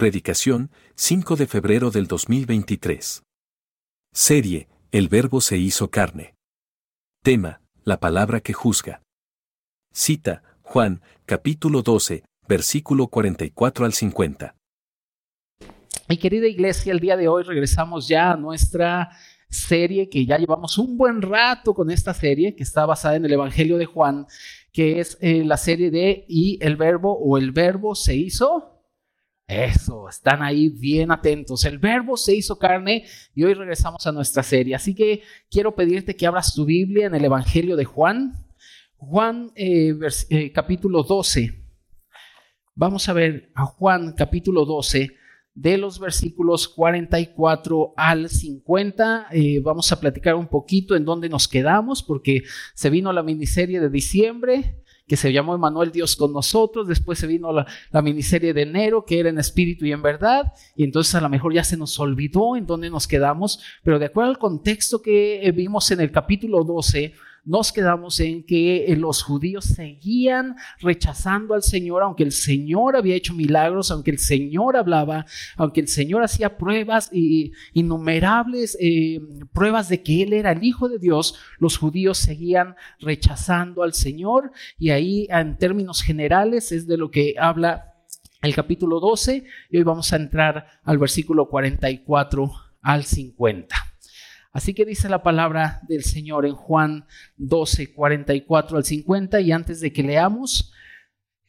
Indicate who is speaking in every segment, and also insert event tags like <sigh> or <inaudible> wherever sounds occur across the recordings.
Speaker 1: Predicación, 5 de febrero del 2023. Serie, El Verbo se hizo carne. Tema, la palabra que juzga. Cita, Juan, capítulo 12, versículo 44 al 50.
Speaker 2: Mi querida iglesia, el día de hoy regresamos ya a nuestra serie que ya llevamos un buen rato con esta serie que está basada en el Evangelio de Juan, que es eh, la serie de y el verbo o el verbo se hizo eso, están ahí bien atentos. El verbo se hizo carne y hoy regresamos a nuestra serie. Así que quiero pedirte que abras tu Biblia en el Evangelio de Juan. Juan eh, eh, capítulo 12. Vamos a ver a Juan capítulo 12 de los versículos 44 al 50. Eh, vamos a platicar un poquito en dónde nos quedamos porque se vino la miniserie de diciembre que se llamó Emanuel Dios con nosotros, después se vino la, miniserie de enero, que era en espíritu y en verdad, y entonces a lo mejor ya se nos olvidó en dónde nos quedamos, pero de acuerdo al contexto que eh, vimos en el capítulo 12, nos quedamos en que eh, los judíos seguían rechazando al Señor, aunque el Señor había hecho milagros, aunque el Señor hablaba, aunque el Señor hacía pruebas y innumerables eh, pruebas de que Él era el Hijo de Dios, los judíos seguían rechazando al Señor y ahí en términos generales es de lo que habla el capítulo 12 y hoy vamos a entrar al versículo 44 al 50. Así que dice la palabra del Señor en Juan 12, 44 al 50. Y antes de que leamos,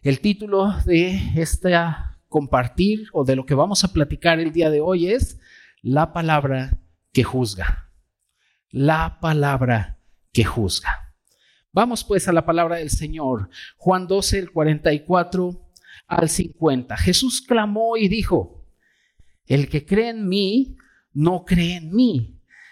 Speaker 2: el título de esta compartir o de lo que vamos a platicar el día de hoy es la palabra que juzga. La palabra que juzga. Vamos pues a la palabra del Señor. Juan 12, el 44 al 50. Jesús clamó y dijo, el que cree en mí, no cree en mí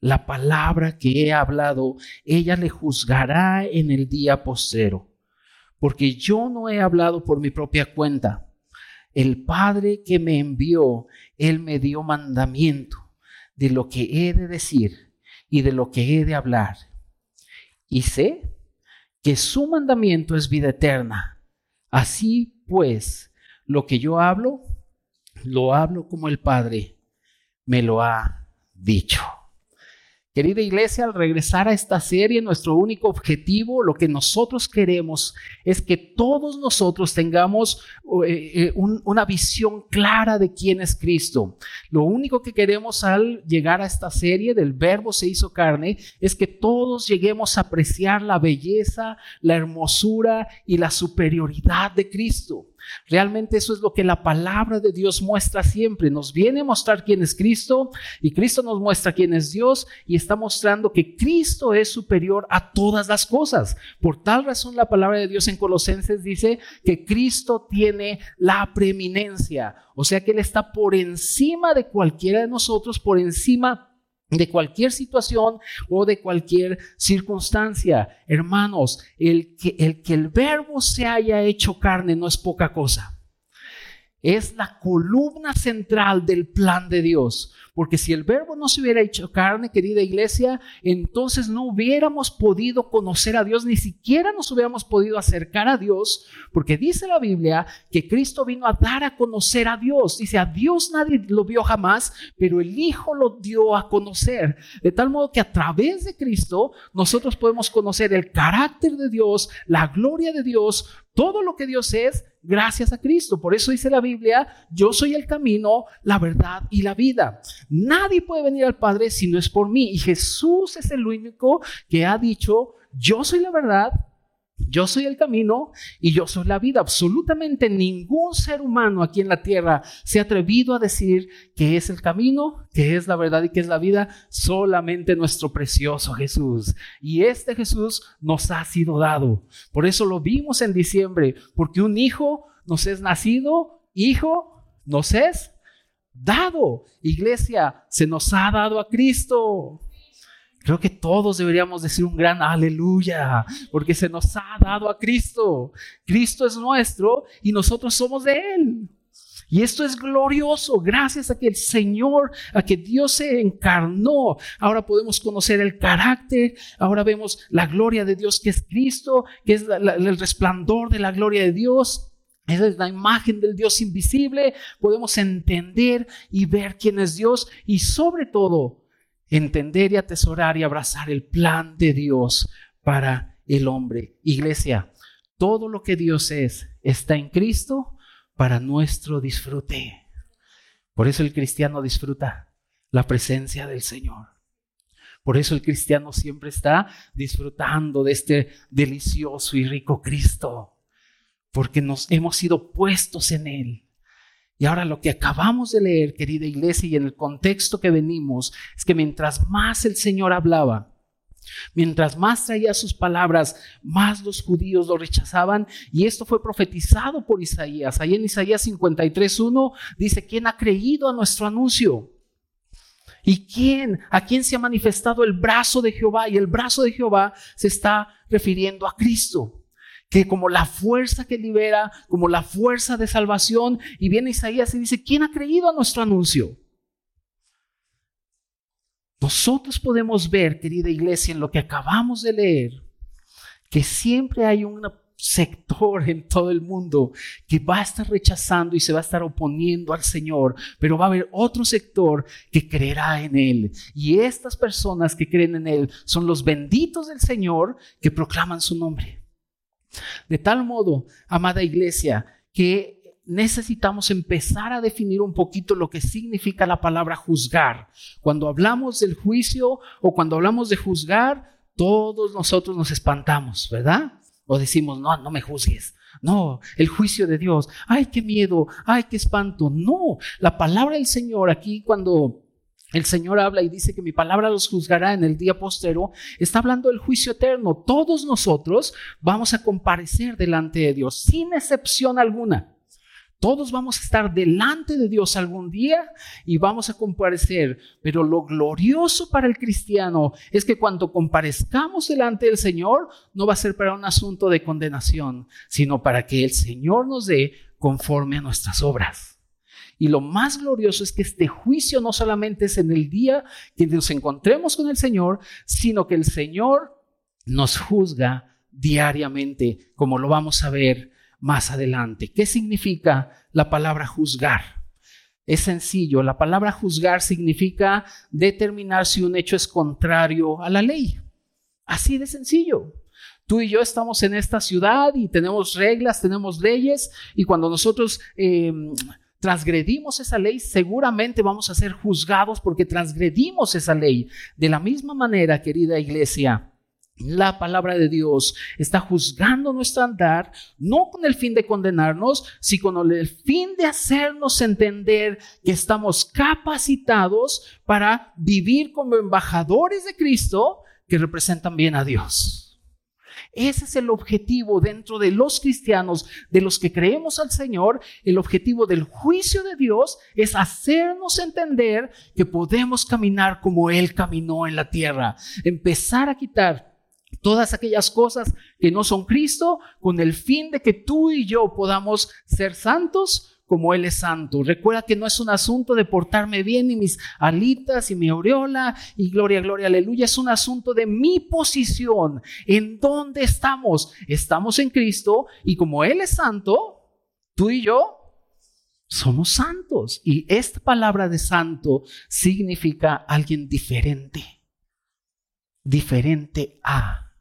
Speaker 2: la palabra que he hablado, ella le juzgará en el día postero, porque yo no he hablado por mi propia cuenta. El Padre que me envió, Él me dio mandamiento de lo que he de decir y de lo que he de hablar. Y sé que su mandamiento es vida eterna. Así pues, lo que yo hablo, lo hablo como el Padre me lo ha dicho. Querida iglesia, al regresar a esta serie, nuestro único objetivo, lo que nosotros queremos es que todos nosotros tengamos eh, eh, una visión clara de quién es Cristo. Lo único que queremos al llegar a esta serie del verbo se hizo carne es que todos lleguemos a apreciar la belleza, la hermosura y la superioridad de Cristo. Realmente eso es lo que la palabra de Dios muestra siempre. Nos viene a mostrar quién es Cristo y Cristo nos muestra quién es Dios y está mostrando que Cristo es superior a todas las cosas. Por tal razón la palabra de Dios en Colosenses dice que Cristo tiene la preeminencia. O sea que Él está por encima de cualquiera de nosotros, por encima de cualquier situación o de cualquier circunstancia. Hermanos, el que, el que el verbo se haya hecho carne no es poca cosa. Es la columna central del plan de Dios. Porque si el verbo no se hubiera hecho carne, querida iglesia, entonces no hubiéramos podido conocer a Dios, ni siquiera nos hubiéramos podido acercar a Dios, porque dice la Biblia que Cristo vino a dar a conocer a Dios. Dice, a Dios nadie lo vio jamás, pero el Hijo lo dio a conocer. De tal modo que a través de Cristo nosotros podemos conocer el carácter de Dios, la gloria de Dios, todo lo que Dios es gracias a Cristo. Por eso dice la Biblia, yo soy el camino, la verdad y la vida. Nadie puede venir al Padre si no es por mí. Y Jesús es el único que ha dicho, yo soy la verdad, yo soy el camino y yo soy la vida. Absolutamente ningún ser humano aquí en la tierra se ha atrevido a decir que es el camino, que es la verdad y que es la vida. Solamente nuestro precioso Jesús. Y este Jesús nos ha sido dado. Por eso lo vimos en diciembre, porque un hijo nos es nacido, hijo nos es dado. Iglesia, se nos ha dado a Cristo. Creo que todos deberíamos decir un gran aleluya, porque se nos ha dado a Cristo. Cristo es nuestro y nosotros somos de Él. Y esto es glorioso, gracias a que el Señor, a que Dios se encarnó. Ahora podemos conocer el carácter, ahora vemos la gloria de Dios que es Cristo, que es el resplandor de la gloria de Dios. Esa es la imagen del Dios invisible. Podemos entender y ver quién es Dios y sobre todo entender y atesorar y abrazar el plan de Dios para el hombre. Iglesia, todo lo que Dios es está en Cristo para nuestro disfrute. Por eso el cristiano disfruta la presencia del Señor. Por eso el cristiano siempre está disfrutando de este delicioso y rico Cristo, porque nos hemos sido puestos en Él. Y ahora lo que acabamos de leer, querida iglesia, y en el contexto que venimos, es que mientras más el Señor hablaba, mientras más traía sus palabras, más los judíos lo rechazaban. Y esto fue profetizado por Isaías. Ahí en Isaías 53.1 dice, ¿quién ha creído a nuestro anuncio? ¿Y quién? ¿A quién se ha manifestado el brazo de Jehová? Y el brazo de Jehová se está refiriendo a Cristo que como la fuerza que libera, como la fuerza de salvación, y viene Isaías y dice, ¿quién ha creído a nuestro anuncio? Nosotros podemos ver, querida iglesia, en lo que acabamos de leer, que siempre hay un sector en todo el mundo que va a estar rechazando y se va a estar oponiendo al Señor, pero va a haber otro sector que creerá en Él. Y estas personas que creen en Él son los benditos del Señor que proclaman su nombre. De tal modo, amada iglesia, que necesitamos empezar a definir un poquito lo que significa la palabra juzgar. Cuando hablamos del juicio o cuando hablamos de juzgar, todos nosotros nos espantamos, ¿verdad? O decimos, no, no me juzgues. No, el juicio de Dios. Ay, qué miedo, ay, qué espanto. No, la palabra del Señor aquí cuando el Señor habla y dice que mi palabra los juzgará en el día postero, está hablando del juicio eterno. Todos nosotros vamos a comparecer delante de Dios, sin excepción alguna. Todos vamos a estar delante de Dios algún día y vamos a comparecer. Pero lo glorioso para el cristiano es que cuando comparezcamos delante del Señor, no va a ser para un asunto de condenación, sino para que el Señor nos dé conforme a nuestras obras. Y lo más glorioso es que este juicio no solamente es en el día que nos encontremos con el Señor, sino que el Señor nos juzga diariamente, como lo vamos a ver más adelante. ¿Qué significa la palabra juzgar? Es sencillo, la palabra juzgar significa determinar si un hecho es contrario a la ley. Así de sencillo. Tú y yo estamos en esta ciudad y tenemos reglas, tenemos leyes, y cuando nosotros eh, transgredimos esa ley, seguramente vamos a ser juzgados porque transgredimos esa ley. De la misma manera, querida iglesia, la palabra de Dios está juzgando nuestro andar, no con el fin de condenarnos, sino con el fin de hacernos entender que estamos capacitados para vivir como embajadores de Cristo que representan bien a Dios. Ese es el objetivo dentro de los cristianos, de los que creemos al Señor. El objetivo del juicio de Dios es hacernos entender que podemos caminar como Él caminó en la tierra. Empezar a quitar todas aquellas cosas que no son Cristo con el fin de que tú y yo podamos ser santos como Él es santo. Recuerda que no es un asunto de portarme bien y mis alitas y mi aureola y gloria, gloria, aleluya. Es un asunto de mi posición. ¿En dónde estamos? Estamos en Cristo y como Él es santo, tú y yo somos santos. Y esta palabra de santo significa alguien diferente. Diferente a,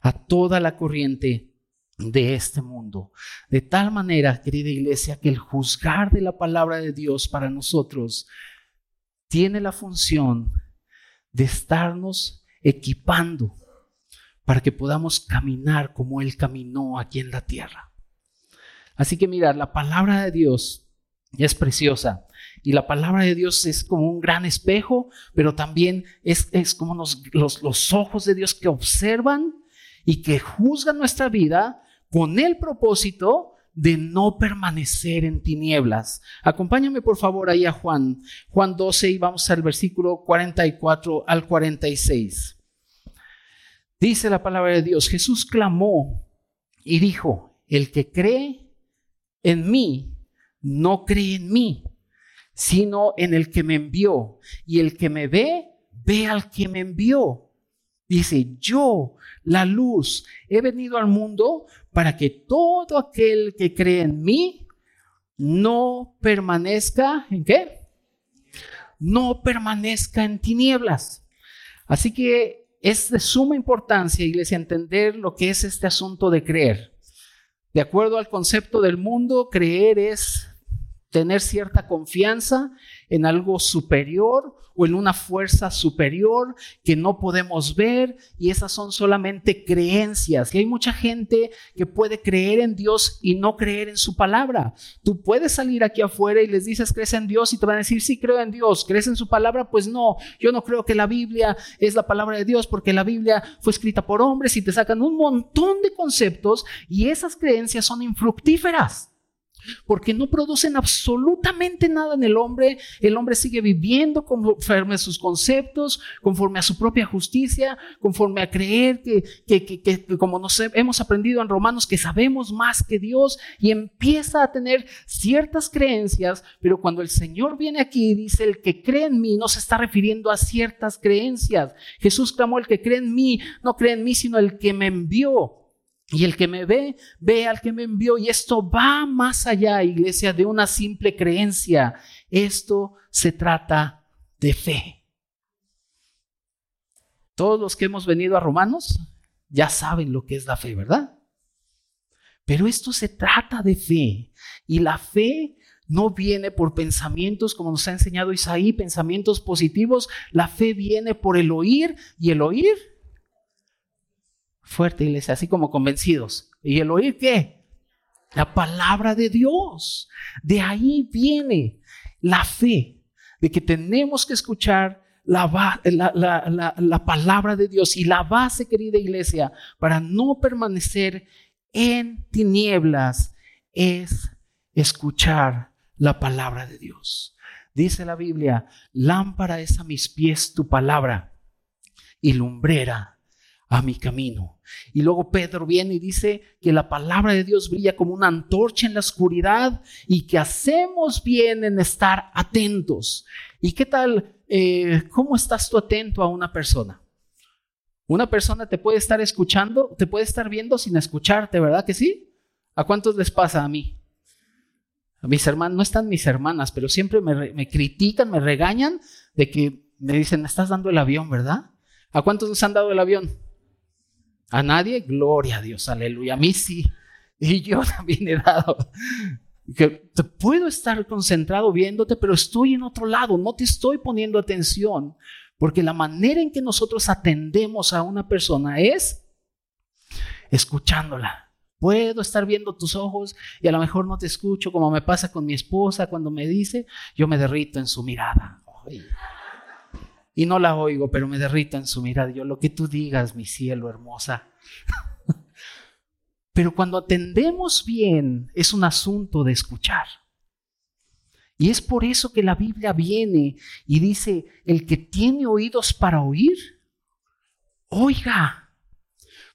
Speaker 2: a toda la corriente de este mundo. De tal manera, querida iglesia, que el juzgar de la palabra de Dios para nosotros tiene la función de estarnos equipando para que podamos caminar como Él caminó aquí en la tierra. Así que mira, la palabra de Dios es preciosa y la palabra de Dios es como un gran espejo, pero también es, es como los, los ojos de Dios que observan y que juzgan nuestra vida con el propósito de no permanecer en tinieblas. Acompáñame por favor ahí a Juan, Juan 12 y vamos al versículo 44 al 46. Dice la palabra de Dios, Jesús clamó y dijo, el que cree en mí, no cree en mí, sino en el que me envió. Y el que me ve, ve al que me envió. Dice, yo, la luz, he venido al mundo para que todo aquel que cree en mí no permanezca en qué? No permanezca en tinieblas. Así que es de suma importancia, iglesia, entender lo que es este asunto de creer. De acuerdo al concepto del mundo, creer es tener cierta confianza en algo superior o en una fuerza superior que no podemos ver y esas son solamente creencias. Y hay mucha gente que puede creer en Dios y no creer en su palabra. Tú puedes salir aquí afuera y les dices, ¿crees en Dios? Y te van a decir, sí, creo en Dios. ¿Crees en su palabra? Pues no, yo no creo que la Biblia es la palabra de Dios porque la Biblia fue escrita por hombres y te sacan un montón de conceptos y esas creencias son infructíferas porque no producen absolutamente nada en el hombre. El hombre sigue viviendo conforme a sus conceptos, conforme a su propia justicia, conforme a creer que, que, como nos hemos aprendido en Romanos, que sabemos más que Dios y empieza a tener ciertas creencias, pero cuando el Señor viene aquí y dice, el que cree en mí, no se está refiriendo a ciertas creencias. Jesús clamó, el que cree en mí, no cree en mí, sino el que me envió. Y el que me ve, ve al que me envió. Y esto va más allá, iglesia, de una simple creencia. Esto se trata de fe. Todos los que hemos venido a Romanos ya saben lo que es la fe, ¿verdad? Pero esto se trata de fe. Y la fe no viene por pensamientos, como nos ha enseñado Isaí, pensamientos positivos. La fe viene por el oír y el oír fuerte, iglesia, así como convencidos. ¿Y el oír qué? La palabra de Dios. De ahí viene la fe, de que tenemos que escuchar la, la, la, palabra de Dios. Y la base, querida iglesia, para no permanecer en tinieblas es escuchar la palabra de Dios. Dice la Biblia, lámpara es a mis pies tu palabra y lumbrera a mi camino. Y luego Pedro viene y dice que la palabra de Dios brilla como una antorcha en la oscuridad y que hacemos bien en estar atentos. ¿Y qué tal? Eh, ¿Cómo estás tú atento a una persona? Una persona te puede estar escuchando, te puede estar viendo sin escucharte, ¿verdad que sí? ¿A cuántos les pasa a mí? A mis hermanos, no están mis hermanas, pero siempre me, me critican, me regañan de que me dicen, estás dando el avión, ¿verdad? ¿A cuántos nos han dado el avión? A nadie, gloria a Dios, aleluya. A mí sí. Y yo <laughs> también he dado. Que te puedo estar concentrado viéndote, pero estoy en otro lado, no te estoy poniendo atención. Porque la manera en que nosotros atendemos a una persona es escuchándola. Puedo estar viendo tus ojos y a lo mejor no te escucho, como me pasa con mi esposa cuando me dice, yo me derrito en su mirada y no la oigo, pero me derrito en su mirada. Yo, lo que tú digas, mi cielo hermosa. <laughs> pero cuando atendemos bien, es un asunto de escuchar. Y es por eso que la Biblia viene y dice, el que tiene oídos para oír, oiga,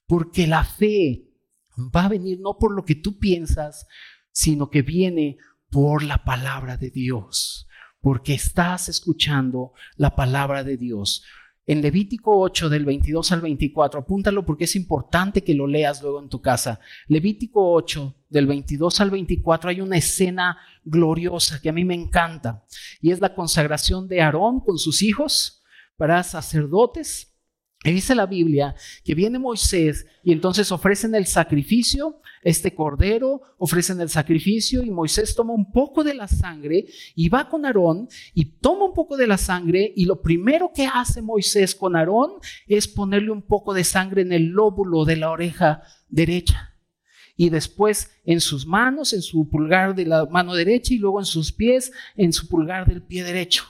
Speaker 2: porque la fe va a venir no por lo que tú piensas, sino que viene por la palabra de Dios porque estás escuchando la palabra de Dios. En Levítico 8 del 22 al 24, apúntalo porque es importante que lo leas luego en tu casa. Levítico 8 del 22 al 24 hay una escena gloriosa que a mí me encanta y es la consagración de Aarón con sus hijos para sacerdotes. Y dice la Biblia que viene Moisés y entonces ofrecen el sacrificio este cordero, ofrecen el sacrificio y Moisés toma un poco de la sangre y va con Aarón y toma un poco de la sangre y lo primero que hace Moisés con Aarón es ponerle un poco de sangre en el lóbulo de la oreja derecha y después en sus manos, en su pulgar de la mano derecha y luego en sus pies, en su pulgar del pie derecho.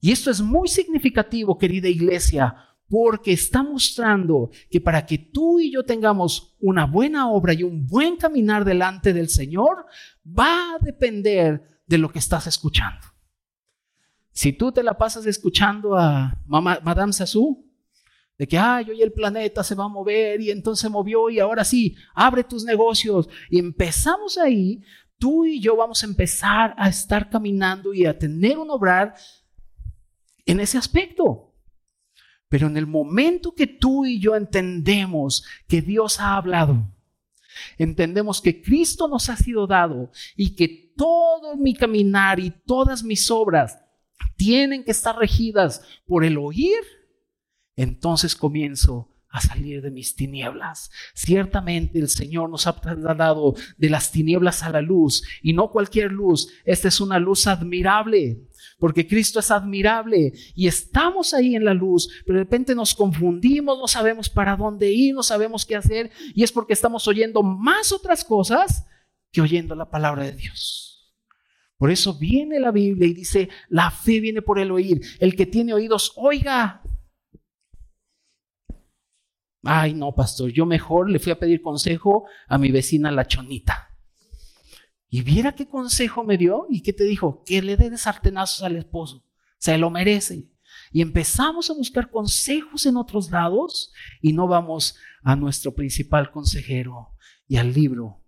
Speaker 2: Y esto es muy significativo, querida iglesia, porque está mostrando que para que tú y yo tengamos una buena obra y un buen caminar delante del Señor, va a depender de lo que estás escuchando. Si tú te la pasas escuchando a Madame Sassou, de que, ay, hoy el planeta se va a mover y entonces movió y ahora sí, abre tus negocios. Y empezamos ahí, tú y yo vamos a empezar a estar caminando y a tener un obrar en ese aspecto. Pero en el momento que tú y yo entendemos que Dios ha hablado, entendemos que Cristo nos ha sido dado y que todo mi caminar y todas mis obras tienen que estar regidas por el oír, entonces comienzo a salir de mis tinieblas. Ciertamente el Señor nos ha trasladado de las tinieblas a la luz y no cualquier luz. Esta es una luz admirable porque Cristo es admirable y estamos ahí en la luz, pero de repente nos confundimos, no sabemos para dónde ir, no sabemos qué hacer y es porque estamos oyendo más otras cosas que oyendo la palabra de Dios. Por eso viene la Biblia y dice, la fe viene por el oír. El que tiene oídos, oiga. Ay, no, pastor, yo mejor le fui a pedir consejo a mi vecina la chonita. Y viera qué consejo me dio y qué te dijo, que le dé de sartenazos al esposo. Se lo merece. Y empezamos a buscar consejos en otros lados y no vamos a nuestro principal consejero y al libro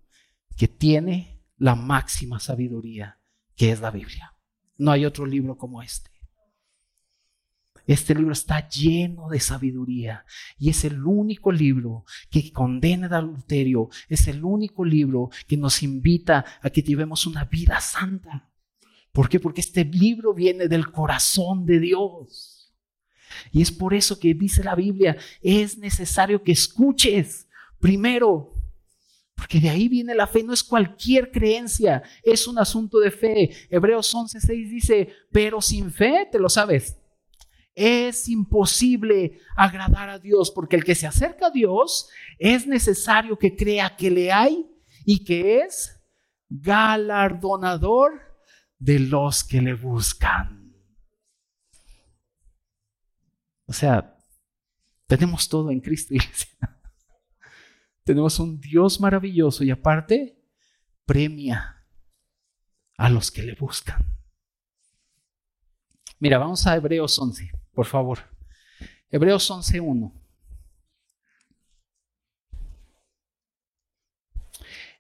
Speaker 2: que tiene la máxima sabiduría, que es la Biblia. No hay otro libro como este. Este libro está lleno de sabiduría y es el único libro que condena el adulterio, es el único libro que nos invita a que llevemos una vida santa. ¿Por qué? Porque este libro viene del corazón de Dios. Y es por eso que dice la Biblia, es necesario que escuches primero, porque de ahí viene la fe, no es cualquier creencia, es un asunto de fe. Hebreos 11:6 dice, pero sin fe, te lo sabes, es imposible agradar a Dios porque el que se acerca a Dios es necesario que crea que le hay y que es galardonador de los que le buscan. O sea, tenemos todo en Cristo, <laughs> tenemos un Dios maravilloso y aparte premia a los que le buscan. Mira, vamos a Hebreos 11 por favor. Hebreos 11.1.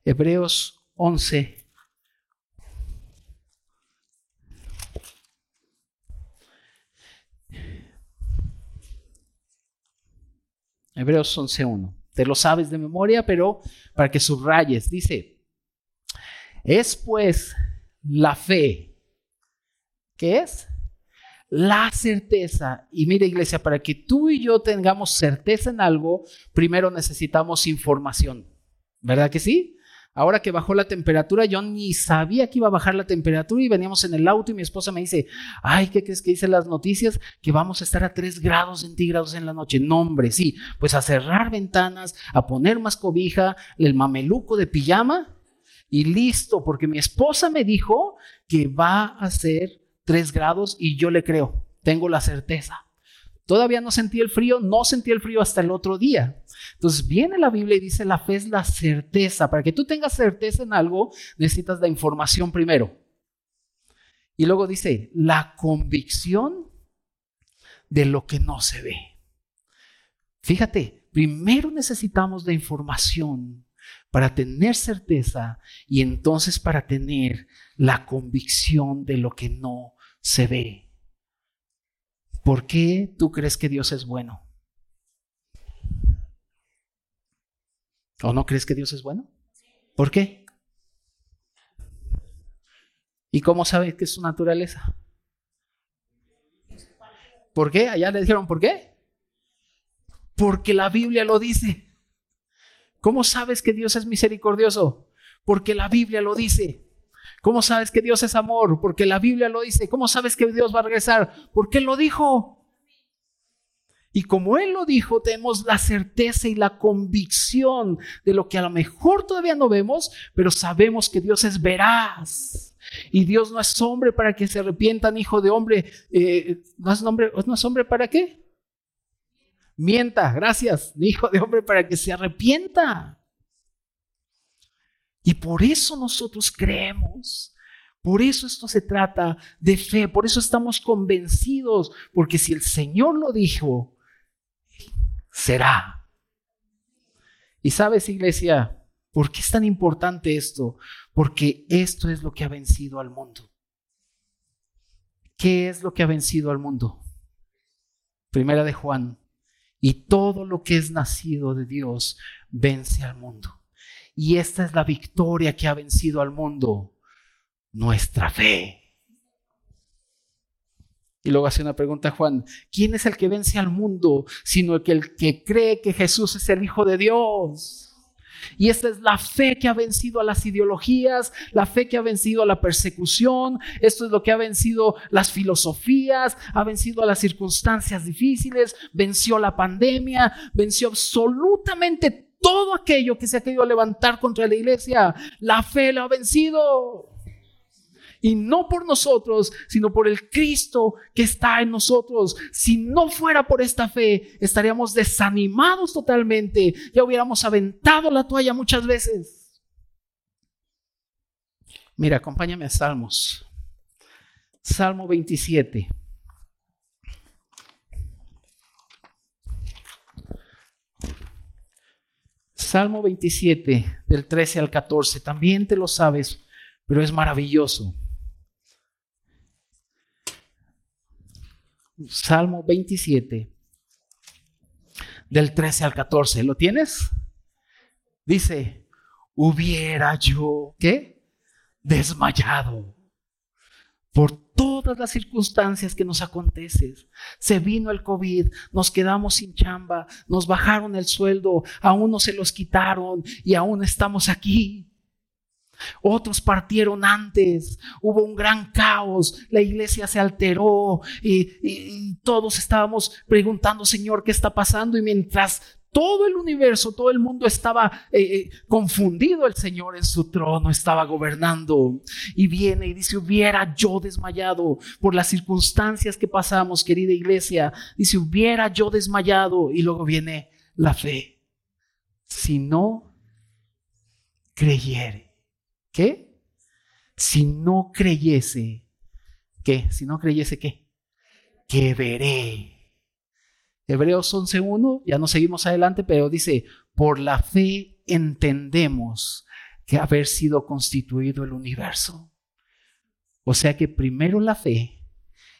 Speaker 2: Hebreos 11. Hebreos 11.1. Te lo sabes de memoria, pero para que subrayes, dice, es pues la fe. ¿Qué es? La certeza. Y mira iglesia, para que tú y yo tengamos certeza en algo, primero necesitamos información. ¿Verdad que sí? Ahora que bajó la temperatura, yo ni sabía que iba a bajar la temperatura y veníamos en el auto y mi esposa me dice, ay, ¿qué crees que dicen las noticias? Que vamos a estar a 3 grados centígrados en la noche. No, hombre, sí, pues a cerrar ventanas, a poner más cobija, el mameluco de pijama y listo, porque mi esposa me dijo que va a ser 3 grados y yo le creo, tengo la certeza. Todavía no sentí el frío, no sentí el frío hasta el otro día. Entonces viene la Biblia y dice, la fe es la certeza. Para que tú tengas certeza en algo, necesitas la información primero. Y luego dice, la convicción de lo que no se ve. Fíjate, primero necesitamos la información para tener certeza y entonces para tener la convicción de lo que no se ve. ¿Por qué tú crees que Dios es bueno? ¿O no crees que Dios es bueno? ¿Por qué? ¿Y cómo sabes que es su naturaleza? ¿Por qué? Allá le dijeron, ¿por qué? Porque la Biblia lo dice. ¿Cómo sabes que Dios es misericordioso? Porque la Biblia lo dice. ¿Cómo sabes que Dios es amor? Porque la Biblia lo dice. ¿Cómo sabes que Dios va a regresar? Porque Él lo dijo. Y como Él lo dijo, tenemos la certeza y la convicción de lo que a lo mejor todavía no vemos, pero sabemos que Dios es veraz. Y Dios no es hombre para que se arrepientan, hijo de hombre. Eh, ¿no, es hombre ¿No es hombre para qué? mienta, gracias, hijo de hombre, para que se arrepienta. Y por eso nosotros creemos. Por eso esto se trata de fe, por eso estamos convencidos, porque si el Señor lo dijo, será. Y sabes, iglesia, ¿por qué es tan importante esto? Porque esto es lo que ha vencido al mundo. ¿Qué es lo que ha vencido al mundo? Primera de Juan. Y todo lo que es nacido de Dios vence al mundo. Y esta es la victoria que ha vencido al mundo, nuestra fe. Y luego hace una pregunta Juan, ¿quién es el que vence al mundo sino que, el que cree que Jesús es el Hijo de Dios? Y esta es la fe que ha vencido a las ideologías, la fe que ha vencido a la persecución, esto es lo que ha vencido las filosofías, ha vencido a las circunstancias difíciles, venció la pandemia, venció absolutamente todo aquello que se ha querido levantar contra la iglesia, la fe la ha vencido. Y no por nosotros, sino por el Cristo que está en nosotros. Si no fuera por esta fe, estaríamos desanimados totalmente. Ya hubiéramos aventado la toalla muchas veces. Mira, acompáñame a Salmos. Salmo 27. Salmo 27, del 13 al 14, también te lo sabes, pero es maravilloso. Salmo 27, del 13 al 14, ¿lo tienes? Dice, hubiera yo, ¿qué? Desmayado por todas las circunstancias que nos acontecen. Se vino el COVID, nos quedamos sin chamba, nos bajaron el sueldo, aún no se los quitaron y aún estamos aquí. Otros partieron antes, hubo un gran caos, la iglesia se alteró y, y, todos estábamos preguntando, Señor, ¿qué está pasando? Y mientras todo el universo, todo el mundo estaba eh, eh, confundido. El Señor en su trono estaba gobernando. Y viene y dice, hubiera yo desmayado por las circunstancias que pasamos, querida iglesia. Dice, hubiera yo desmayado. Y luego viene la fe. Si no creyere. ¿Qué? Si no creyese. ¿Qué? Si no creyese, ¿qué? Que veré Hebreos 11.1, ya no seguimos adelante, pero dice, por la fe entendemos que haber sido constituido el universo. O sea que primero la fe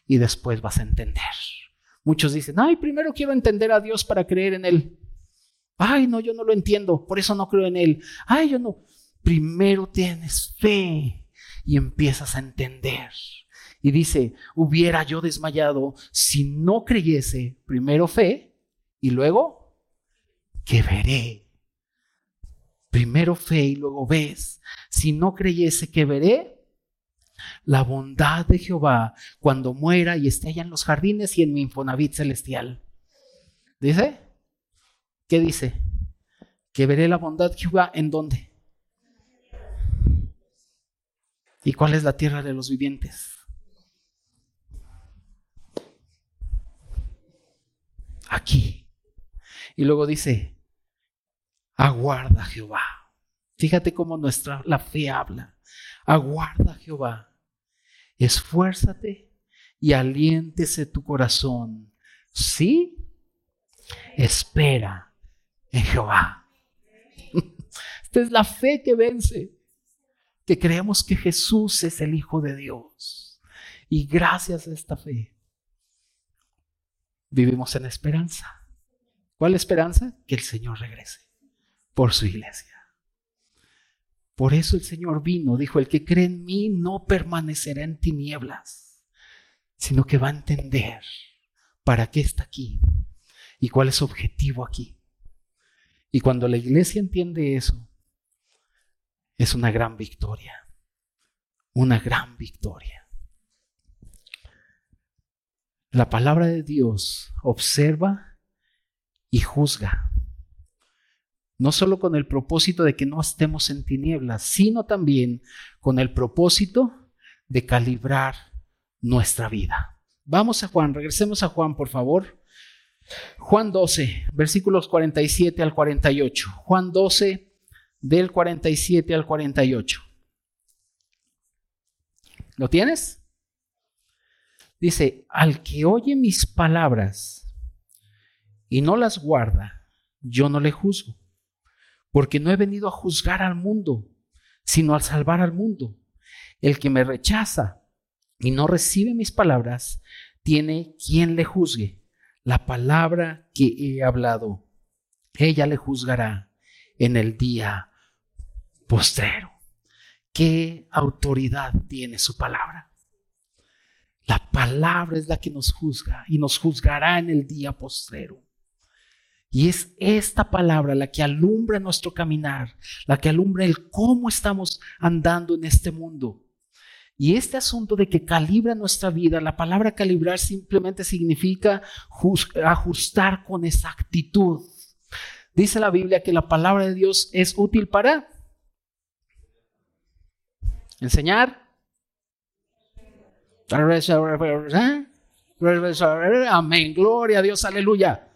Speaker 2: y después vas a entender. Muchos dicen, ay, primero quiero entender a Dios para creer en Él. Ay, no, yo no lo entiendo, por eso no creo en Él. Ay, yo no. Primero tienes fe y empiezas a entender. Y dice, hubiera yo desmayado si no creyese primero fe y luego que veré. Primero fe y luego ves. Si no creyese que veré la bondad de Jehová cuando muera y esté allá en los jardines y en mi infonavit celestial. ¿Dice? ¿Qué dice? Que veré la bondad de Jehová en dónde? ¿Y cuál es la tierra de los vivientes? Aquí. Y luego dice, aguarda Jehová. Fíjate cómo nuestra la fe habla. Aguarda Jehová. Esfuérzate y aliéntese tu corazón. Sí, espera en Jehová. <laughs> Esta es la fe que vence, que creemos que Jesús es el Hijo de Dios. Y gracias a esta fe vivimos en esperanza. ¿Cuál esperanza? Que el Señor regrese por su iglesia. Por eso el Señor vino, dijo, el que cree en mí no permanecerá en tinieblas, sino que va a entender para qué está aquí y cuál es su objetivo aquí. Y cuando la iglesia entiende eso, es una gran victoria, una gran victoria. La palabra de Dios observa y juzga. No solo con el propósito de que no estemos en tinieblas, sino también con el propósito de calibrar nuestra vida. Vamos a Juan, regresemos a Juan, por favor. Juan 12, versículos 47 al 48. Juan 12, del 47 al 48. ¿Lo tienes? Dice, al que oye mis palabras y no las guarda, yo no le juzgo, porque no he venido a juzgar al mundo, sino al salvar al mundo. El que me rechaza y no recibe mis palabras, tiene quien le juzgue. La palabra que he hablado, ella le juzgará en el día postrero. ¿Qué autoridad tiene su palabra? La palabra es la que nos juzga y nos juzgará en el día postrero. Y es esta palabra la que alumbra nuestro caminar, la que alumbra el cómo estamos andando en este mundo. Y este asunto de que calibra nuestra vida, la palabra calibrar simplemente significa ajustar con exactitud. Dice la Biblia que la palabra de Dios es útil para enseñar. Amén, gloria a Dios, aleluya.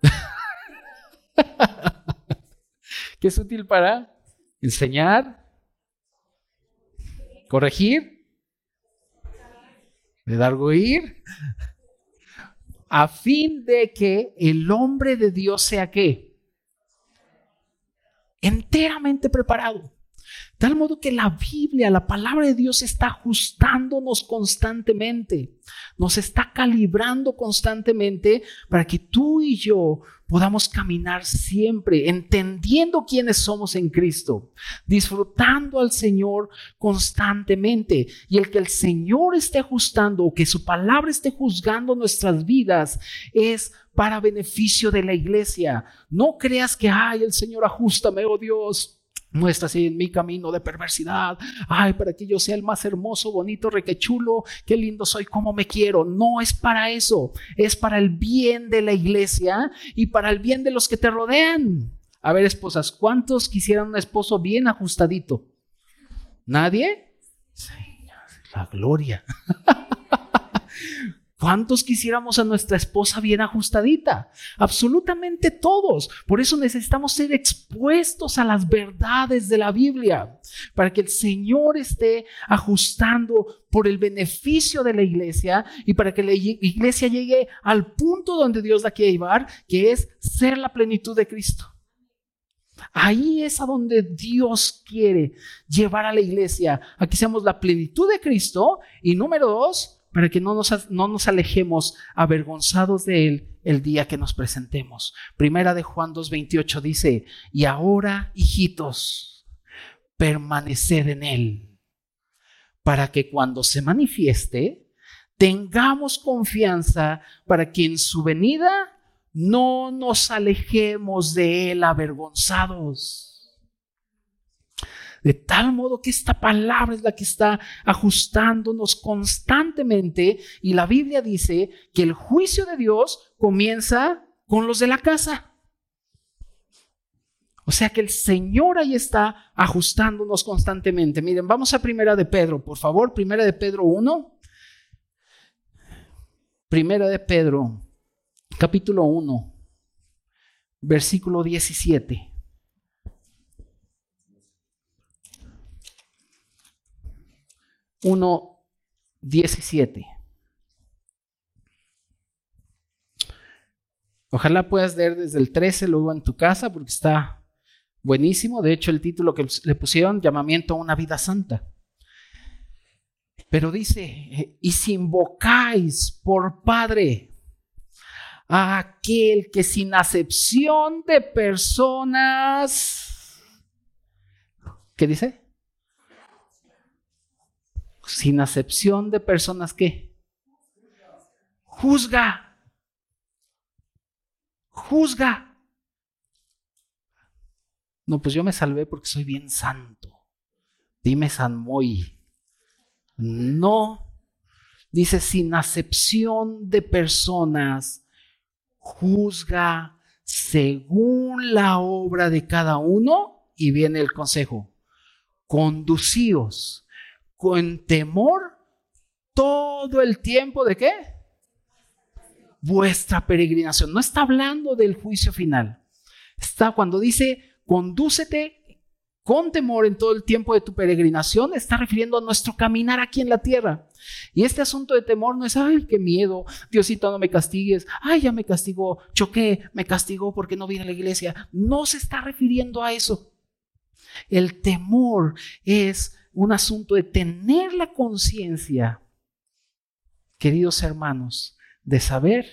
Speaker 2: <laughs> ¿Qué es útil para enseñar, corregir, redarguir, a fin de que el hombre de Dios sea qué? Enteramente preparado. Tal modo que la Biblia, la palabra de Dios está ajustándonos constantemente, nos está calibrando constantemente para que tú y yo podamos caminar siempre entendiendo quiénes somos en Cristo, disfrutando al Señor constantemente. Y el que el Señor esté ajustando o que su palabra esté juzgando nuestras vidas es para beneficio de la iglesia. No creas que, ay, el Señor ajustame, oh Dios. No estás en mi camino de perversidad. Ay, para que yo sea el más hermoso, bonito, requechulo, qué lindo soy, cómo me quiero. No es para eso. Es para el bien de la iglesia y para el bien de los que te rodean. A ver, esposas, ¿cuántos quisieran un esposo bien ajustadito? ¿Nadie? La gloria. <laughs> ¿Cuántos quisiéramos a nuestra esposa bien ajustadita? Absolutamente todos. Por eso necesitamos ser expuestos a las verdades de la Biblia, para que el Señor esté ajustando por el beneficio de la iglesia y para que la iglesia llegue al punto donde Dios la quiere llevar, que es ser la plenitud de Cristo. Ahí es a donde Dios quiere llevar a la iglesia, a que seamos la plenitud de Cristo y número dos, para que no nos, no nos alejemos avergonzados de Él el día que nos presentemos. Primera de Juan 2.28 dice, y ahora, hijitos, permaneced en Él, para que cuando se manifieste, tengamos confianza para que en su venida no nos alejemos de Él avergonzados. De tal modo que esta palabra es la que está ajustándonos constantemente y la Biblia dice que el juicio de Dios comienza con los de la casa. O sea que el Señor ahí está ajustándonos constantemente. Miren, vamos a Primera de Pedro, por favor, Primera de Pedro 1. Primera de Pedro, capítulo 1, versículo 17. 1.17. Ojalá puedas leer desde el 13 luego en tu casa porque está buenísimo. De hecho, el título que le pusieron, llamamiento a una vida santa. Pero dice, y si invocáis por Padre a aquel que sin acepción de personas, ¿qué dice? Sin acepción de personas que juzga, juzga. No, pues yo me salvé porque soy bien santo. Dime San Moy. No, dice sin acepción de personas, juzga según la obra de cada uno y viene el consejo. Conducíos con temor todo el tiempo de qué? vuestra peregrinación. No está hablando del juicio final. Está cuando dice, condúcete con temor en todo el tiempo de tu peregrinación, está refiriendo a nuestro caminar aquí en la tierra. Y este asunto de temor no es, ay, qué miedo, Diosito, no me castigues, ay, ya me castigó, choqué, me castigó porque no vine a la iglesia. No se está refiriendo a eso. El temor es un asunto de tener la conciencia, queridos hermanos, de saber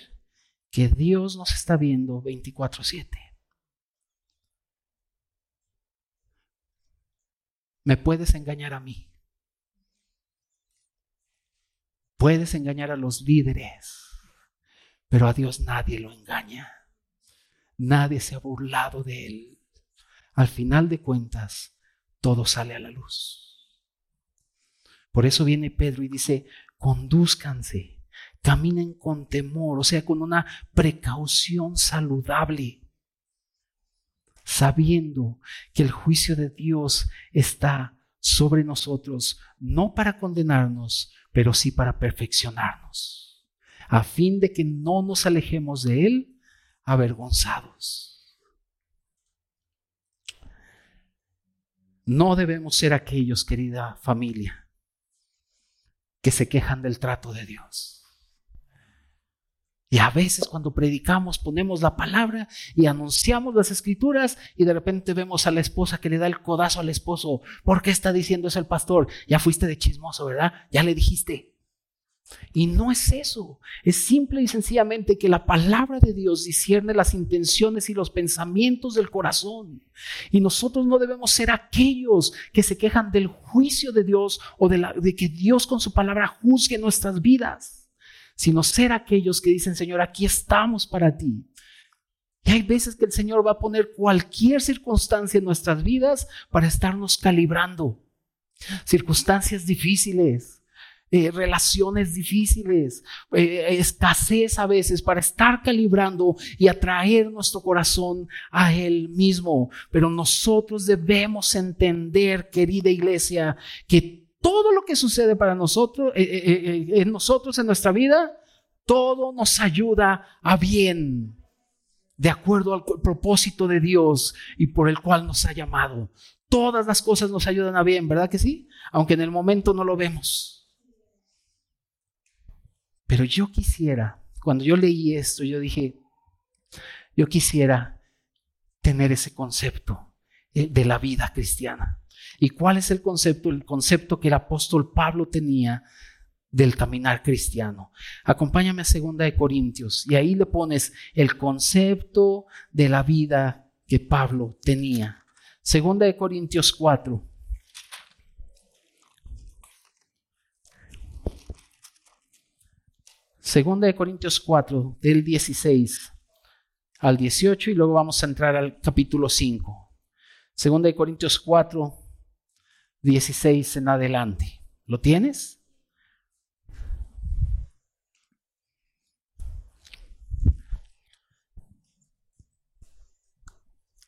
Speaker 2: que Dios nos está viendo 24/7. Me puedes engañar a mí. Puedes engañar a los líderes, pero a Dios nadie lo engaña. Nadie se ha burlado de Él. Al final de cuentas, todo sale a la luz. Por eso viene Pedro y dice, conduzcanse, caminen con temor, o sea, con una precaución saludable sabiendo que el juicio de Dios está sobre nosotros, no para condenarnos, pero sí para perfeccionarnos, a fin de que no nos alejemos de Él avergonzados. No debemos ser aquellos, querida familia, que se quejan del trato de Dios. Y a veces cuando predicamos ponemos la palabra y anunciamos las escrituras y de repente vemos a la esposa que le da el codazo al esposo. ¿Por qué está diciendo eso el pastor? Ya fuiste de chismoso, ¿verdad? Ya le dijiste. Y no es eso, es simple y sencillamente que la palabra de Dios discierne las intenciones y los pensamientos del corazón. Y nosotros no debemos ser aquellos que se quejan del juicio de Dios o de, de que Dios con su palabra juzgue nuestras vidas sino ser aquellos que dicen, Señor, aquí estamos para ti. Y hay veces que el Señor va a poner cualquier circunstancia en nuestras vidas para estarnos calibrando. Circunstancias difíciles, eh, relaciones difíciles, eh, escasez a veces para estar calibrando y atraer nuestro corazón a Él mismo. Pero nosotros debemos entender, querida iglesia, que todo lo que sucede para nosotros, eh, eh, en nosotros, en nuestra vida, todo nos ayuda a bien, de acuerdo al propósito de Dios y por el cual nos ha llamado. Todas las cosas nos ayudan a bien, ¿verdad que sí? Aunque en el momento no lo vemos. Pero yo quisiera, cuando yo leí esto, yo dije, yo quisiera tener ese concepto de la vida cristiana. ¿Y cuál es el concepto? El concepto que el apóstol Pablo tenía del caminar cristiano. Acompáñame a segunda de Corintios y ahí le pones el concepto de la vida que Pablo tenía. Segunda de Corintios 4. Segunda de Corintios 4, del 16 al 18 y luego vamos a entrar al capítulo 5. Segunda de Corintios 4, 16 en adelante. ¿Lo tienes?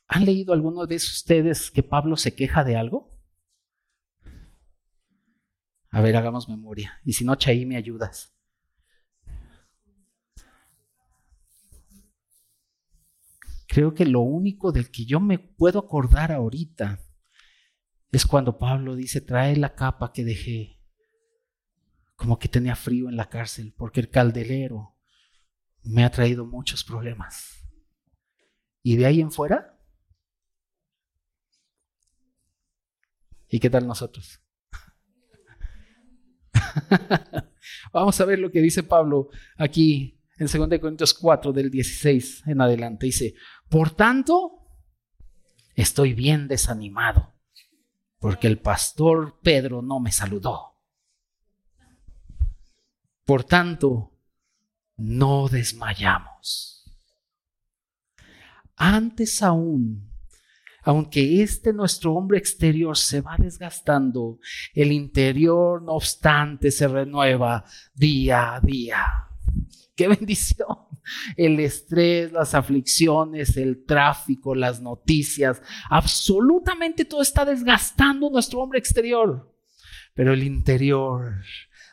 Speaker 2: ¿Han leído alguno de ustedes que Pablo se queja de algo? A ver, hagamos memoria. Y si no, Chay, me ayudas. Creo que lo único del que yo me puedo acordar ahorita es cuando Pablo dice, trae la capa que dejé, como que tenía frío en la cárcel, porque el caldelero me ha traído muchos problemas. Y de ahí en fuera, ¿y qué tal nosotros? <laughs> Vamos a ver lo que dice Pablo aquí en 2 Corintios 4 del 16 en adelante. Dice, por tanto, estoy bien desanimado porque el pastor Pedro no me saludó. Por tanto, no desmayamos. Antes aún, aunque este nuestro hombre exterior se va desgastando, el interior no obstante se renueva día a día. <laughs> ¡Qué bendición! el estrés, las aflicciones, el tráfico, las noticias, absolutamente todo está desgastando nuestro hombre exterior. Pero el interior,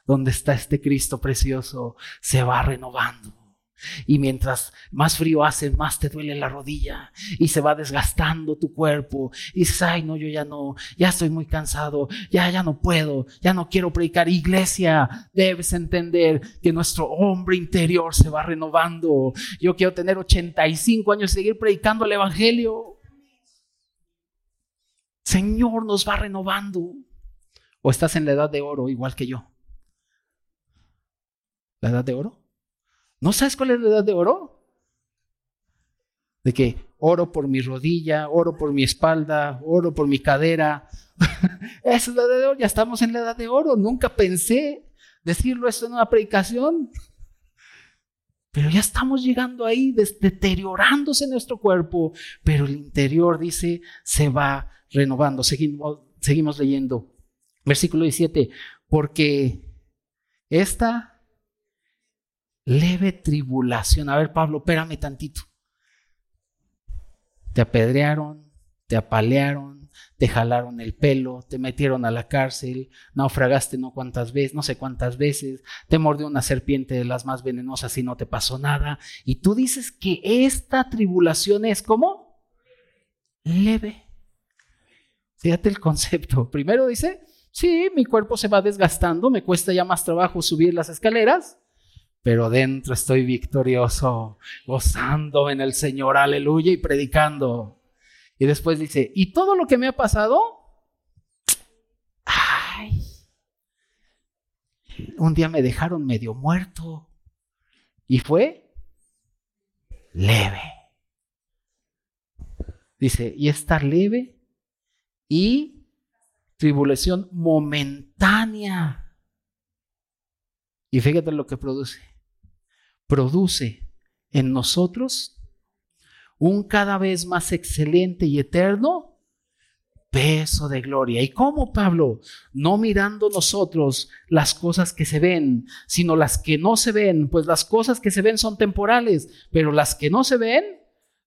Speaker 2: donde está este Cristo precioso, se va renovando. Y mientras más frío hace, más te duele la rodilla y se va desgastando tu cuerpo. Y dices, ay, no, yo ya no, ya estoy muy cansado, ya, ya no puedo, ya no quiero predicar. Iglesia, debes entender que nuestro hombre interior se va renovando. Yo quiero tener 85 años y seguir predicando el Evangelio. Señor nos va renovando. O estás en la edad de oro, igual que yo. ¿La edad de oro? ¿No sabes cuál es la edad de oro? De que oro por mi rodilla, oro por mi espalda, oro por mi cadera. <laughs> Es la edad de oro, ya estamos en la edad de oro. Nunca pensé decirlo esto en una predicación. Pero ya estamos llegando ahí, deteriorándose nuestro cuerpo, pero el interior dice, se va renovando. Seguimos, seguimos leyendo. Versículo 17, porque esta leve tribulación. A ver, Pablo, espérame tantito. Te apedrearon, te apalearon, te jalaron el pelo, te metieron a la cárcel, naufragaste no cuántas veces, no sé cuántas veces, te mordió una serpiente de las más venenosas y no te pasó nada. Y tú dices que esta tribulación es como leve. Fíjate el concepto. Primero dice, sí, mi cuerpo se va desgastando, me cuesta ya más trabajo subir las escaleras, pero dentro estoy victorioso, gozando en el Señor, aleluya, y predicando. Y después dice, ¿y todo lo que me ha pasado? Ay, un día me dejaron medio muerto. Y fue leve. Dice, y está leve y tribulación momentánea. Y fíjate lo que produce produce en nosotros un cada vez más excelente y eterno peso de gloria. ¿Y cómo, Pablo? No mirando nosotros las cosas que se ven, sino las que no se ven, pues las cosas que se ven son temporales, pero las que no se ven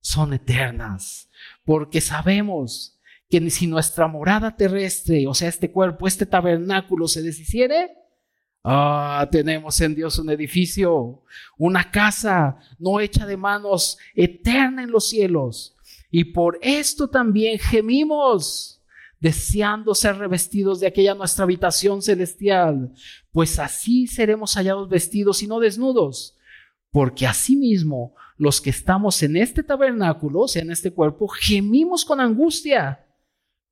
Speaker 2: son eternas, porque sabemos que si nuestra morada terrestre, o sea, este cuerpo, este tabernáculo se deshiciere, Ah, tenemos en Dios un edificio, una casa no hecha de manos, eterna en los cielos. Y por esto también gemimos, deseando ser revestidos de aquella nuestra habitación celestial, pues así seremos hallados vestidos y no desnudos. Porque asimismo, los que estamos en este tabernáculo, o sea, en este cuerpo, gemimos con angustia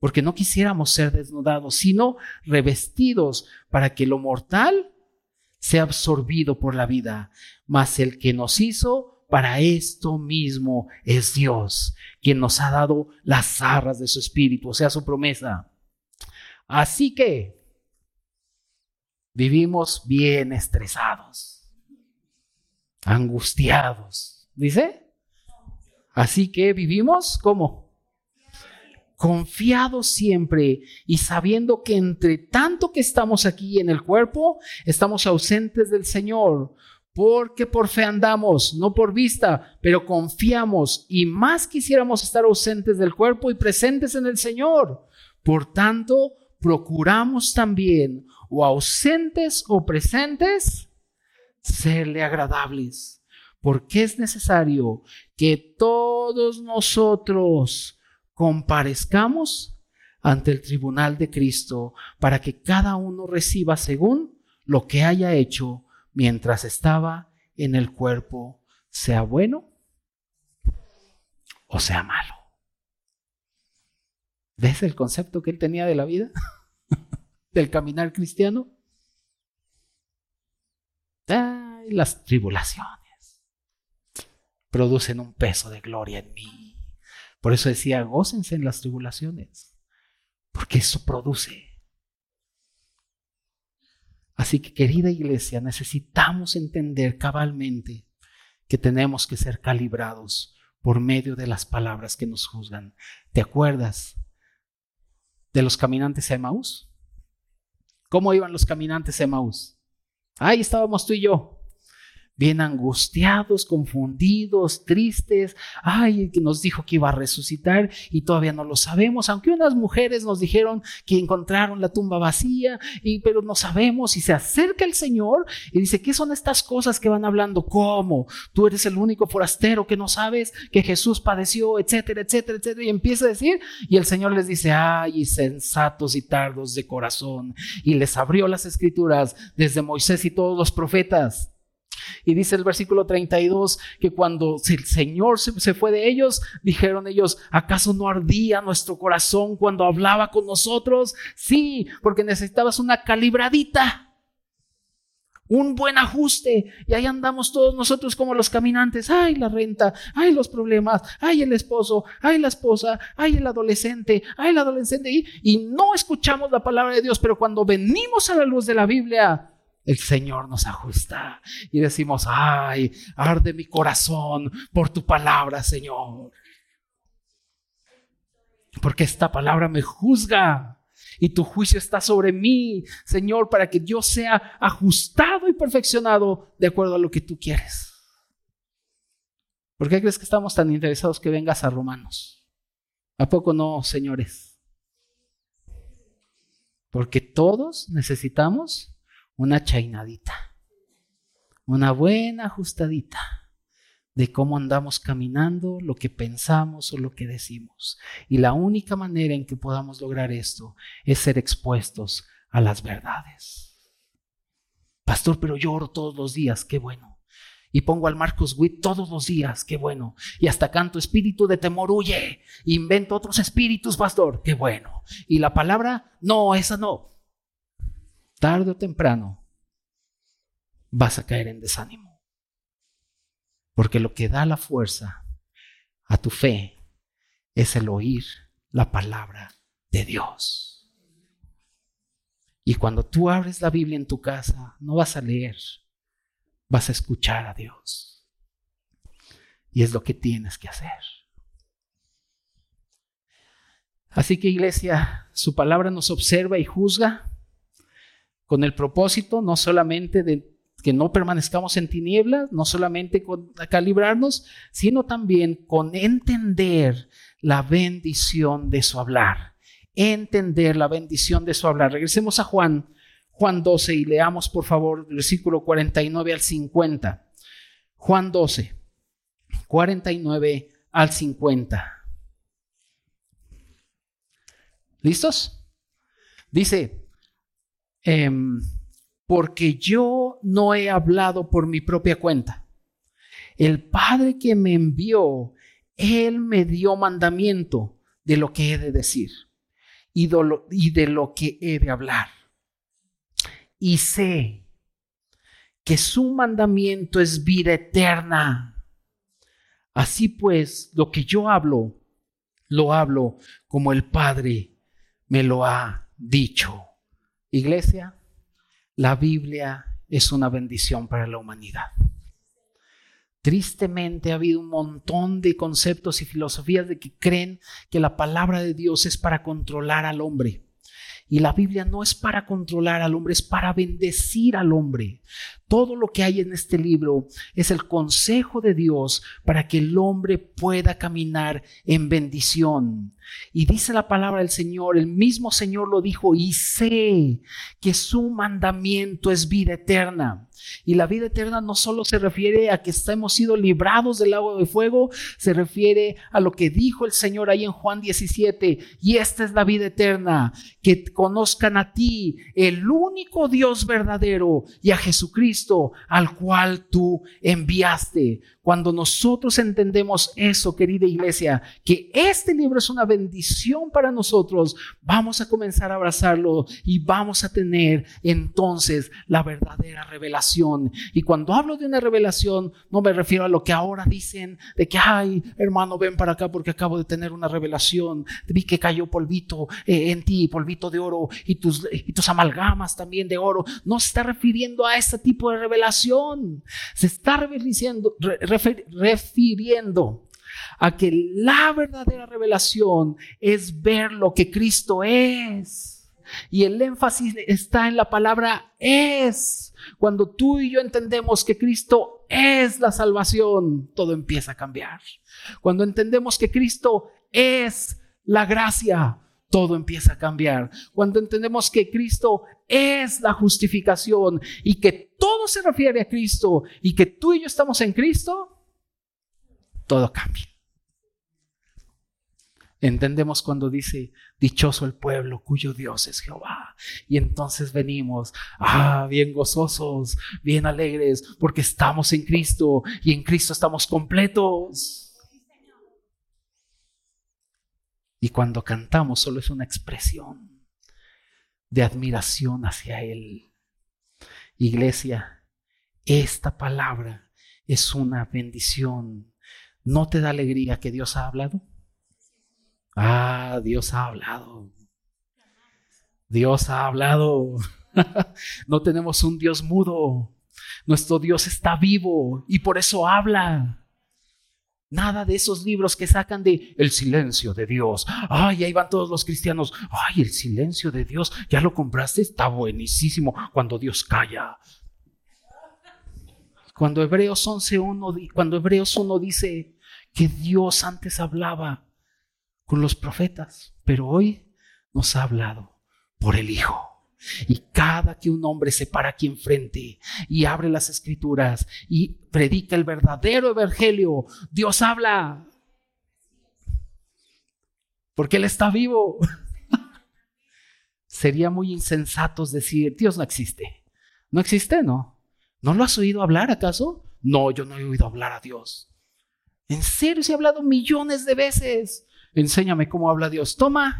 Speaker 2: porque no quisiéramos ser desnudados, sino revestidos para que lo mortal sea absorbido por la vida. Mas el que nos hizo para esto mismo es Dios, quien nos ha dado las arras de su espíritu, o sea, su promesa. Así que vivimos bien estresados, angustiados, dice. Así que vivimos como confiados siempre y sabiendo que entre tanto que estamos aquí en el cuerpo, estamos ausentes del Señor, porque por fe andamos, no por vista, pero confiamos y más quisiéramos estar ausentes del cuerpo y presentes en el Señor. Por tanto, procuramos también, o ausentes o presentes, serle agradables, porque es necesario que todos nosotros, comparezcamos ante el tribunal de Cristo para que cada uno reciba según lo que haya hecho mientras estaba en el cuerpo, sea bueno o sea malo. ¿Ves el concepto que él tenía de la vida? <laughs> del caminar cristiano. Ay, las tribulaciones producen un peso de gloria en mí. Por eso decía, gócense en las tribulaciones, porque eso produce. Así que querida iglesia, necesitamos entender cabalmente que tenemos que ser calibrados por medio de las palabras que nos juzgan. ¿Te acuerdas de los caminantes a Emaús? ¿Cómo iban los caminantes a Emaús? Ahí estábamos tú y yo. Bien angustiados, confundidos, tristes. Ay, que nos dijo que iba a resucitar y todavía no lo sabemos. Aunque unas mujeres nos dijeron que encontraron la tumba vacía, y, pero no sabemos. Y se acerca el Señor y dice, ¿qué son estas cosas que van hablando? ¿Cómo? Tú eres el único forastero que no sabes que Jesús padeció, etcétera, etcétera, etcétera. Y empieza a decir, y el Señor les dice, ay, sensatos y tardos de corazón. Y les abrió las escrituras desde Moisés y todos los profetas y dice el versículo 32 que cuando el Señor se, fue de ellos, dijeron ellos, ¿acaso no ardía nuestro corazón cuando hablaba con nosotros? Sí, porque necesitabas una calibradita un buen ajuste. Y ahí andamos todos nosotros como los caminantes. Ay, la renta, ay, los problemas, ay, el esposo, ay, la esposa, ay, el adolescente, ay, el adolescente. Y, y no escuchamos la palabra de Dios, pero cuando venimos a la luz de la Biblia, el Señor nos ajusta y decimos, ay, arde mi corazón por tu palabra, Señor. Porque esta palabra me juzga y tu juicio está sobre mí, Señor, para que yo sea ajustado y perfeccionado de acuerdo a lo que tú quieres. ¿Por qué crees que estamos tan interesados que vengas a Romanos? ¿A poco no, señores? Porque todos necesitamos una chainadita, una buena ajustadita de cómo andamos caminando, lo que pensamos o lo que decimos. Y la única manera en que podamos lograr esto es ser expuestos a las verdades. Pastor, pero yo oro todos los días, qué bueno. Y pongo al Marcos Witt todos los días, qué bueno. Y hasta canto, espíritu de temor huye. Invento otros espíritus, pastor, qué bueno. Y la palabra, no, esa no tarde o temprano vas a caer en desánimo. Porque lo que da la fuerza a tu fe es el oír la palabra de Dios. Y cuando tú abres la Biblia en tu casa, no vas a leer, vas a escuchar a Dios. Y es lo que tienes que hacer. Así que iglesia, su palabra nos observa y juzga con el propósito no solamente de que no permanezcamos en tinieblas, no solamente con calibrarnos, sino también con entender la bendición de su hablar. Entender la bendición de su hablar. Regresemos a Juan, Juan 12 y leamos por favor el versículo 49 al 50. Juan 12, 49 al 50. ¿Listos? Dice, Em, porque yo no he hablado por mi propia cuenta. El Padre que me envió, Él me dio mandamiento de lo que he de decir y de lo que he de hablar. Y sé que su mandamiento es vida eterna. Así pues, lo que yo hablo, lo hablo como el Padre me lo ha dicho. Iglesia, la Biblia es una bendición para la humanidad. Tristemente ha habido un montón de conceptos y filosofías de que creen que la palabra de Dios es para controlar al hombre. Y la Biblia no es para controlar al hombre, es para bendecir al hombre. Todo lo que hay en este libro es el consejo de Dios para que el hombre pueda caminar en bendición. Y dice la palabra del Señor, el mismo Señor lo dijo, y sé que su mandamiento es vida eterna. Y la vida eterna no solo se refiere a que hemos sido librados del agua de fuego, se refiere a lo que dijo el Señor ahí en Juan 17. Y esta es la vida eterna, que conozcan a ti, el único Dios verdadero, y a Jesucristo, al cual tú enviaste. Cuando nosotros entendemos eso, querida iglesia, que este libro es una bendición para nosotros, vamos a comenzar a abrazarlo y vamos a tener entonces la verdadera revelación. Y cuando hablo de una revelación, no me refiero a lo que ahora dicen de que, ay, hermano, ven para acá porque acabo de tener una revelación. Vi que cayó polvito eh, en ti, polvito de oro y tus, y tus amalgamas también de oro. No se está refiriendo a ese tipo de revelación. Se está refiriendo refiriendo a que la verdadera revelación es ver lo que Cristo es. Y el énfasis está en la palabra es. Cuando tú y yo entendemos que Cristo es la salvación, todo empieza a cambiar. Cuando entendemos que Cristo es la gracia, todo empieza a cambiar. Cuando entendemos que Cristo es la justificación y que todo se refiere a Cristo y que tú y yo estamos en Cristo, todo cambia. Entendemos cuando dice, dichoso el pueblo cuyo Dios es Jehová. Y entonces venimos, ah, bien gozosos, bien alegres, porque estamos en Cristo y en Cristo estamos completos. Y cuando cantamos solo es una expresión de admiración hacia Él. Iglesia, esta palabra es una bendición. ¿No te da alegría que Dios ha hablado? Ah, Dios ha hablado. Dios ha hablado. <laughs> no tenemos un Dios mudo. Nuestro Dios está vivo y por eso habla. Nada de esos libros que sacan de el silencio de Dios. Ay, ahí van todos los cristianos. Ay, el silencio de Dios. ¿Ya lo compraste? Está buenísimo cuando Dios calla. Cuando Hebreos 11.1 cuando Hebreos 1 dice que Dios antes hablaba con los profetas, pero hoy nos ha hablado por el Hijo. Y cada que un hombre se para aquí enfrente y abre las escrituras y predica el verdadero evangelio, Dios habla. Porque Él está vivo. <laughs> Sería muy insensatos decir, Dios no existe. No existe, ¿no? ¿No lo has oído hablar acaso? No, yo no he oído hablar a Dios. En serio, se ha hablado millones de veces enséñame cómo habla Dios. Toma.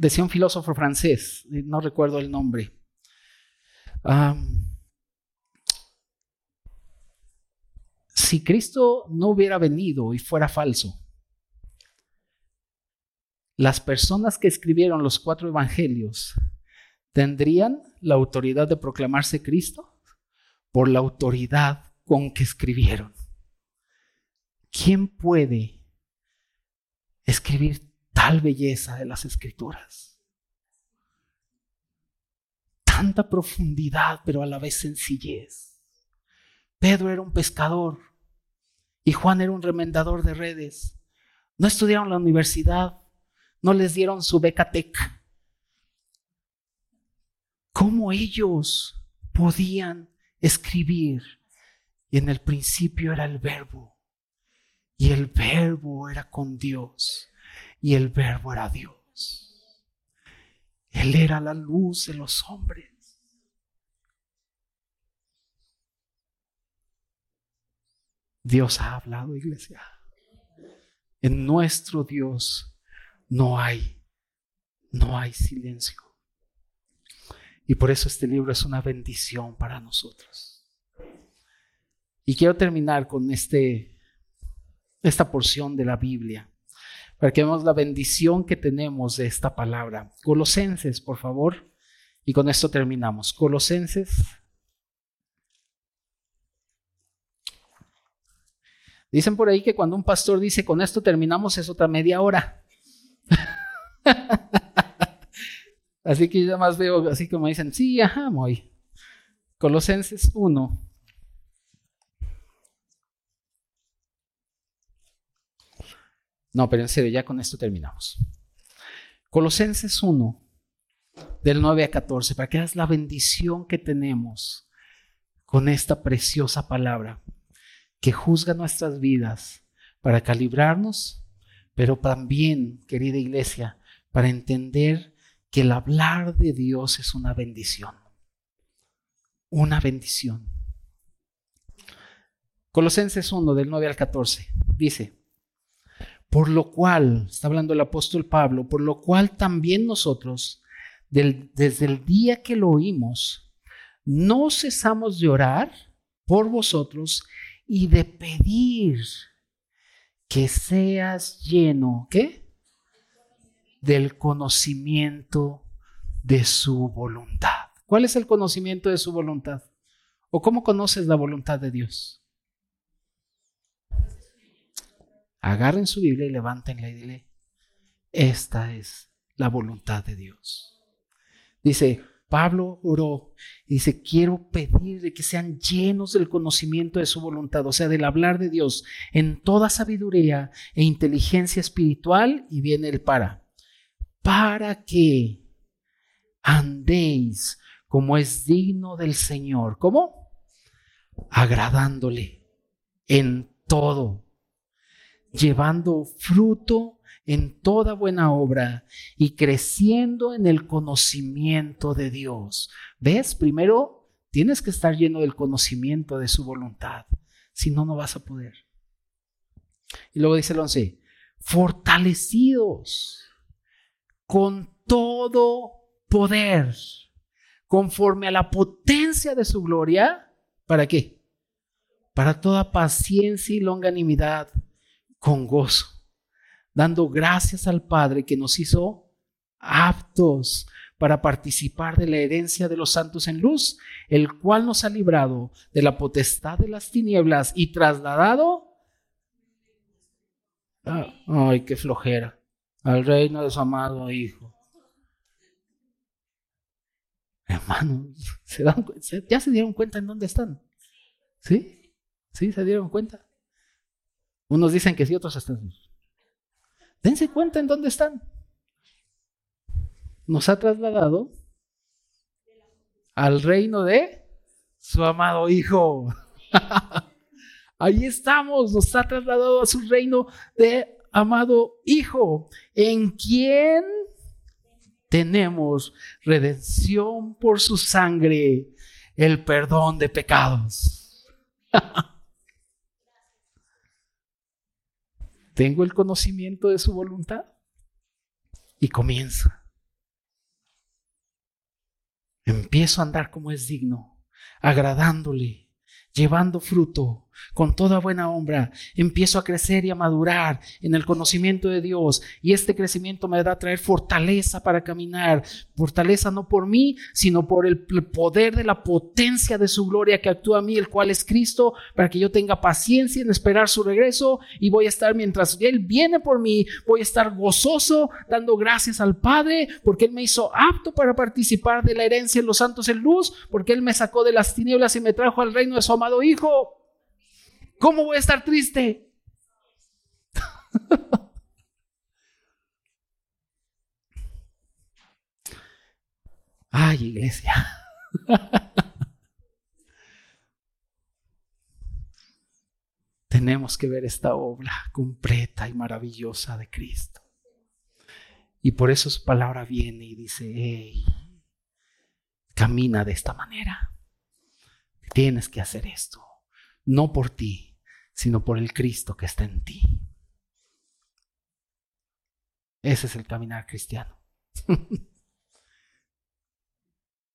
Speaker 2: Decía un filósofo francés, no recuerdo el nombre. si Cristo no hubiera venido y fuera falso, las personas que escribieron los cuatro evangelios tendrían la autoridad de proclamarse Cristo por la autoridad con que escribieron. ¿quién puede escribir tal belleza de las escrituras? Tanta profundidad, pero a la vez sencillez. Pedro era un pescador y Juan era un remendador de redes. No estudiaron la universidad, no les dieron su beca tech. ¿Cómo ellos podían escribir? Y en el principio era el verbo y el verbo era con Dios. Y el verbo era Dios. Él era la luz de los hombres. Dios ha hablado, iglesia. En nuestro Dios no hay, no hay silencio. Y por eso este libro es una bendición para nosotros. Y quiero terminar con este esta porción de la Biblia, para que veamos la bendición que tenemos de esta palabra. Colosenses, por favor, y con esto terminamos. Colosenses. Dicen por ahí que cuando un pastor dice con esto terminamos es otra media hora. <laughs> así que yo más veo así como dicen, sí, ajá, muy. Colosenses 1. No, pero en serio, ya con esto terminamos. Colosenses 1, del 9 a 14, para que veas la bendición que tenemos con esta preciosa palabra que juzga nuestras vidas para calibrarnos, pero también, querida iglesia, para entender que el hablar de Dios es una bendición. Una bendición. Colosenses 1, del 9 al 14, dice, por lo cual, está hablando el apóstol Pablo, por lo cual también nosotros, desde el día que lo oímos, no cesamos de orar por vosotros y de pedir que seas lleno, ¿qué? Del conocimiento de su voluntad. ¿Cuál es el conocimiento de su voluntad? ¿O cómo conoces la voluntad de Dios? Agarren su Biblia y levántenla y dile, esta es la voluntad de Dios. Dice, Pablo oró y dice, quiero pedirle que sean llenos del conocimiento de su voluntad, o sea, del hablar de Dios en toda sabiduría e inteligencia espiritual. Y viene el para. Para que andéis como es digno del Señor. ¿Cómo? Agradándole en todo, llevando fruto en toda buena obra y creciendo en el conocimiento de Dios. ¿Ves? Primero tienes que estar lleno del conocimiento de su voluntad, si no, no vas a poder. Y luego dice el 11, fortalecidos con todo poder, conforme a la potencia de su gloria, ¿para qué? Para toda paciencia y longanimidad con gozo dando gracias al Padre que nos hizo aptos para participar de la herencia de los santos en luz, el cual nos ha librado de la potestad de las tinieblas y trasladado. Ay, qué flojera. Al reino de su amado Hijo. Hermanos, ¿ya se dieron cuenta en dónde están? ¿Sí? ¿Sí? ¿Se dieron cuenta? Unos dicen que sí, otros están. Dense cuenta en dónde están. Nos ha trasladado al reino de su amado Hijo. <laughs> Ahí estamos, nos ha trasladado a su reino de amado Hijo, en quien tenemos redención por su sangre, el perdón de pecados. <laughs> tengo el conocimiento de su voluntad y comienza. Empiezo a andar como es digno, agradándole, llevando fruto, con toda buena obra, empiezo a crecer y a madurar en el conocimiento de Dios y este crecimiento me va a traer fortaleza para caminar, fortaleza no por mí, sino por el poder de la potencia de su gloria que actúa a mí, el cual es Cristo, para que yo tenga paciencia en esperar su regreso y voy a estar mientras Él viene por mí, voy a estar gozoso dando gracias al Padre porque Él me hizo apto para participar de la herencia de los santos en luz, porque Él me sacó de las tinieblas y me trajo al reino de su amado Hijo. ¿Cómo voy a estar triste? <laughs> Ay, iglesia. <laughs> Tenemos que ver esta obra completa y maravillosa de Cristo. Y por eso su palabra viene y dice, hey, camina de esta manera. Tienes que hacer esto. No por ti, sino por el Cristo que está en ti. Ese es el caminar cristiano. <laughs>